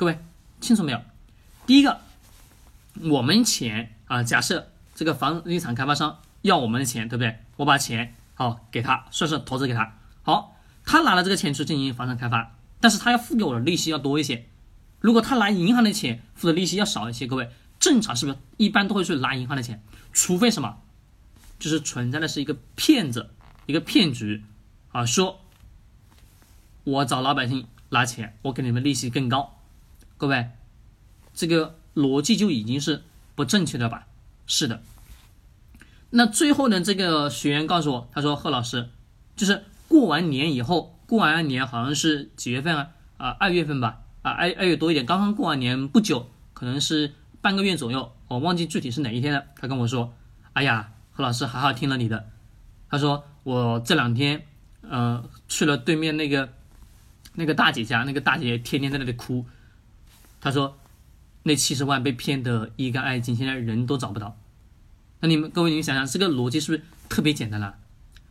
各位清楚没有？第一个，我们钱啊，假设这个房地产开发商要我们的钱，对不对？我把钱好给他，算是投资给他。好，他拿了这个钱去进行房产开发，但是他要付给我的利息要多一些。如果他拿银行的钱，付的利息要少一些。各位，正常是不是一般都会去拿银行的钱？除非什么，就是存在的是一个骗子，一个骗局啊，说我找老百姓拿钱，我给你们利息更高。各位，这个逻辑就已经是不正确的吧？是的。那最后呢，这个学员告诉我，他说贺老师，就是过完年以后，过完年好像是几月份啊？啊，二月份吧。啊，二二月多一点，刚刚过完年不久，可能是半个月左右，我忘记具体是哪一天了。他跟我说：“哎呀，何老师好好听了你的。”他说：“我这两天，呃，去了对面那个那个大姐家，那个大姐天天在那里哭。他说，那七十万被骗得一干二净，现在人都找不到。那你们各位，你们想想，这个逻辑是不是特别简单了？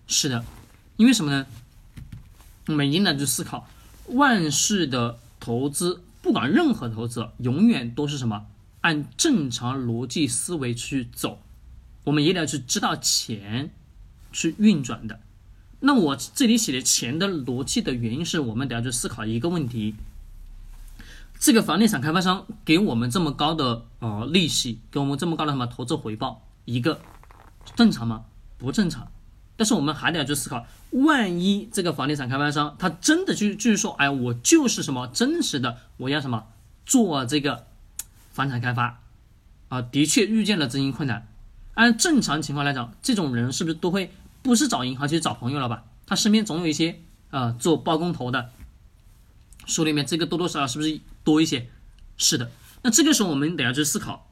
是的，因为什么呢？我们一定要去思考万事的。”投资不管任何投资，永远都是什么按正常逻辑思维去走。我们也得去知道钱去运转的。那我这里写的钱的逻辑的原因是我们得要去思考一个问题：这个房地产开发商给我们这么高的呃利息，给我们这么高的什么投资回报，一个正常吗？不正常。但是我们还得要去思考，万一这个房地产开发商他真的就就是说，哎，我就是什么真实的，我要什么做这个房产开发，啊，的确遇见了资金困难。按正常情况来讲，这种人是不是都会不是找银行，就是找朋友了吧？他身边总有一些啊做包工头的，手里面这个多多少少是不是多一些？是的。那这个时候我们得要去思考，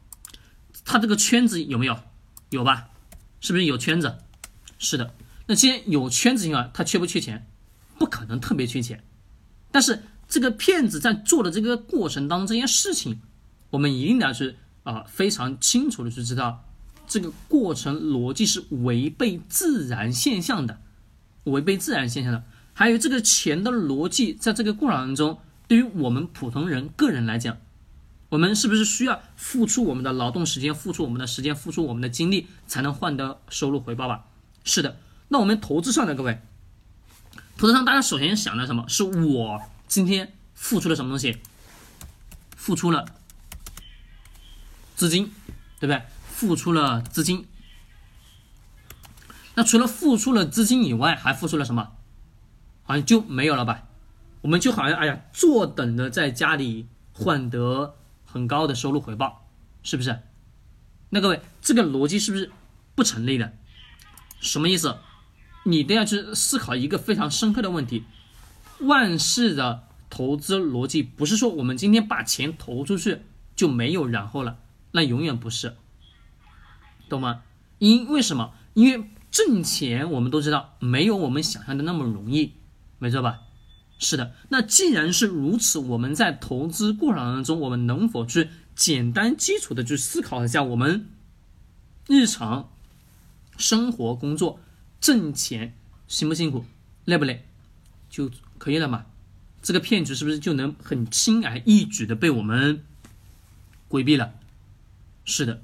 他这个圈子有没有？有吧？是不是有圈子？是的，那既然有圈子情况，他缺不缺钱？不可能特别缺钱。但是这个骗子在做的这个过程当中，这件事情，我们一定要去啊非常清楚的去知道，这个过程逻辑是违背自然现象的，违背自然现象的。还有这个钱的逻辑，在这个过程当中，对于我们普通人个人来讲，我们是不是需要付出我们的劳动时间，付出我们的时间，付出我们的精力，才能换得收入回报吧？是的，那我们投资上的各位，投资上大家首先想的什么？是我今天付出了什么东西？付出了资金，对不对？付出了资金。那除了付出了资金以外，还付出了什么？好像就没有了吧？我们就好像哎呀，坐等着在家里换得很高的收入回报，是不是？那各位，这个逻辑是不是不成立的？什么意思？你都要去思考一个非常深刻的问题。万事的投资逻辑不是说我们今天把钱投出去就没有然后了，那永远不是，懂吗？因为什么？因为挣钱我们都知道没有我们想象的那么容易，没错吧？是的。那既然是如此，我们在投资过程当中，我们能否去简单基础的去思考一下我们日常？生活、工作、挣钱，辛不辛苦，累不累，就可以了嘛？这个骗局是不是就能很轻而易举的被我们规避了？是的。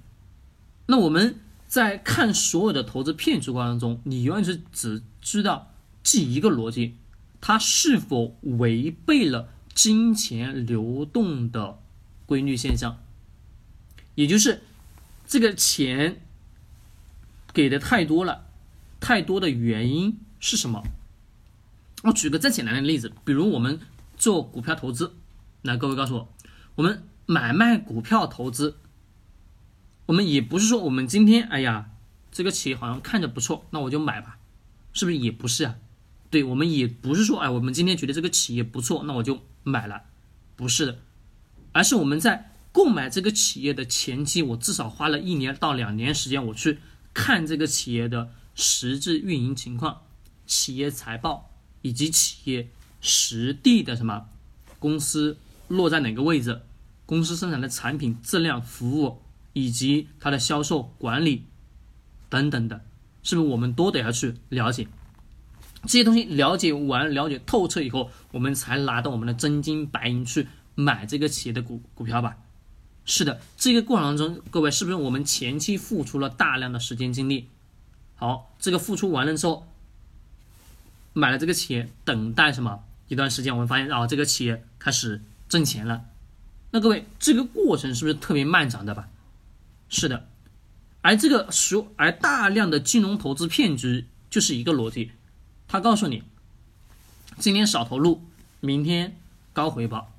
那我们在看所有的投资骗局过程中，你永远是只知道记一个逻辑：它是否违背了金钱流动的规律现象？也就是这个钱。给的太多了，太多的原因是什么？我举个再简单的例子，比如我们做股票投资，来，各位告诉我，我们买卖股票投资，我们也不是说我们今天，哎呀，这个企业好像看着不错，那我就买吧，是不是也不是啊？对，我们也不是说，哎，我们今天觉得这个企业不错，那我就买了，不是的，而是我们在购买这个企业的前期，我至少花了一年到两年时间，我去。看这个企业的实质运营情况、企业财报以及企业实地的什么公司落在哪个位置，公司生产的产品质量、服务以及它的销售管理等等的，是不是我们都得要去了解这些东西？了解完、了解透彻以后，我们才拿到我们的真金白银去买这个企业的股股票吧？是的，这个过程中，各位是不是我们前期付出了大量的时间精力？好，这个付出完了之后，买了这个企业，等待什么一段时间，我们发现啊，这个企业开始挣钱了。那各位，这个过程是不是特别漫长的吧？是的，而这个所而大量的金融投资骗局就是一个逻辑，他告诉你，今天少投入，明天高回报。